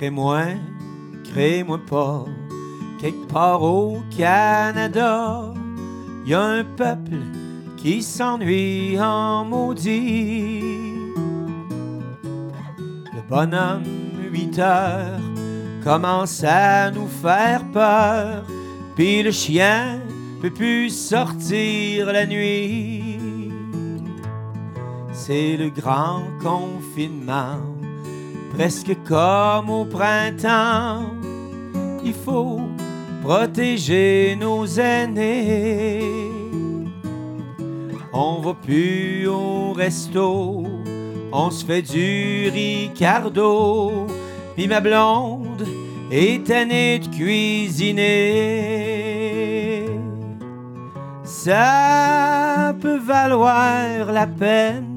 Crée-moi, crée-moi pas, quelque part au Canada, y a un peuple qui s'ennuie en maudit. Le bonhomme, 8 heures, commence à nous faire peur, puis le chien peut plus sortir la nuit. C'est le grand confinement, presque comme au printemps. Il faut protéger nos aînés. On va plus au resto, on se fait du Ricardo, puis ma blonde est tannée de cuisiner. Ça peut valoir la peine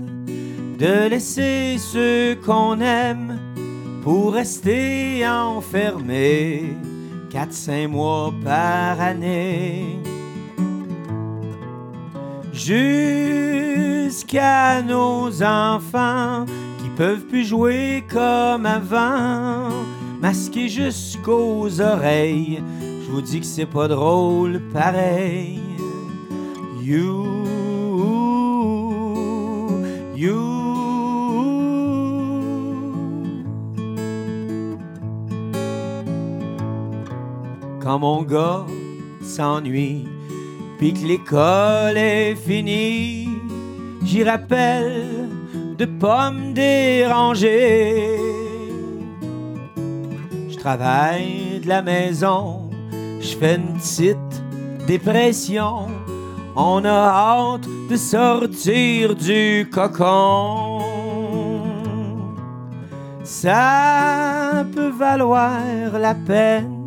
de laisser ceux qu'on aime pour rester enfermés quatre, cinq mois par année. Jusqu'à nos enfants qui peuvent plus jouer comme avant, masqués jusqu'aux oreilles. Je vous dis que c'est pas drôle pareil. You, you. Quand mon gars s'ennuie, puis que l'école est finie, j'y rappelle de pas me déranger. Je travaille de la maison, je fais une petite dépression. On a hâte de sortir du cocon. Ça peut valoir la peine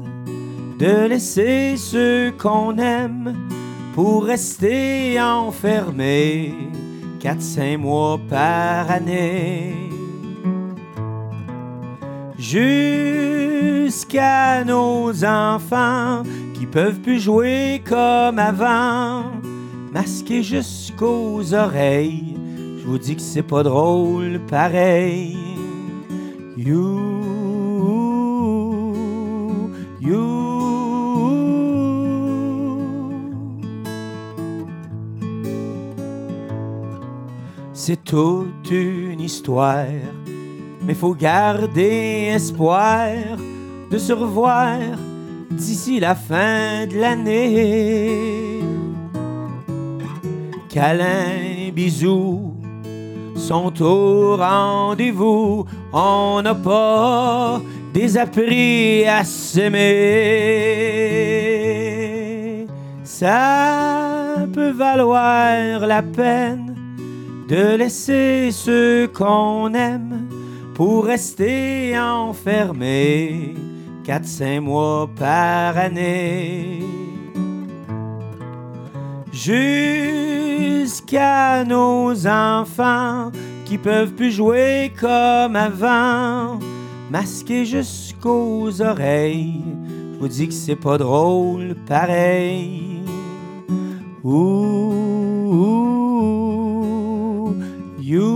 de laisser ceux qu'on aime pour rester enfermés quatre, cinq mois par année. Jusqu'à nos enfants qui peuvent plus jouer comme avant, masqués jusqu'aux oreilles. Je vous dis que c'est pas drôle pareil. C'est toute une histoire, mais faut garder espoir de se revoir d'ici la fin de l'année. Câlins, bisous sont au rendez-vous. On n'a pas des appris à s'aimer. Ça peut valoir la peine de laisser ceux qu'on aime pour rester enfermés quatre, cinq mois par année. Jusqu'à nos enfants qui peuvent plus jouer comme avant, masqués jusqu'aux oreilles. Je vous dis que c'est pas drôle pareil. You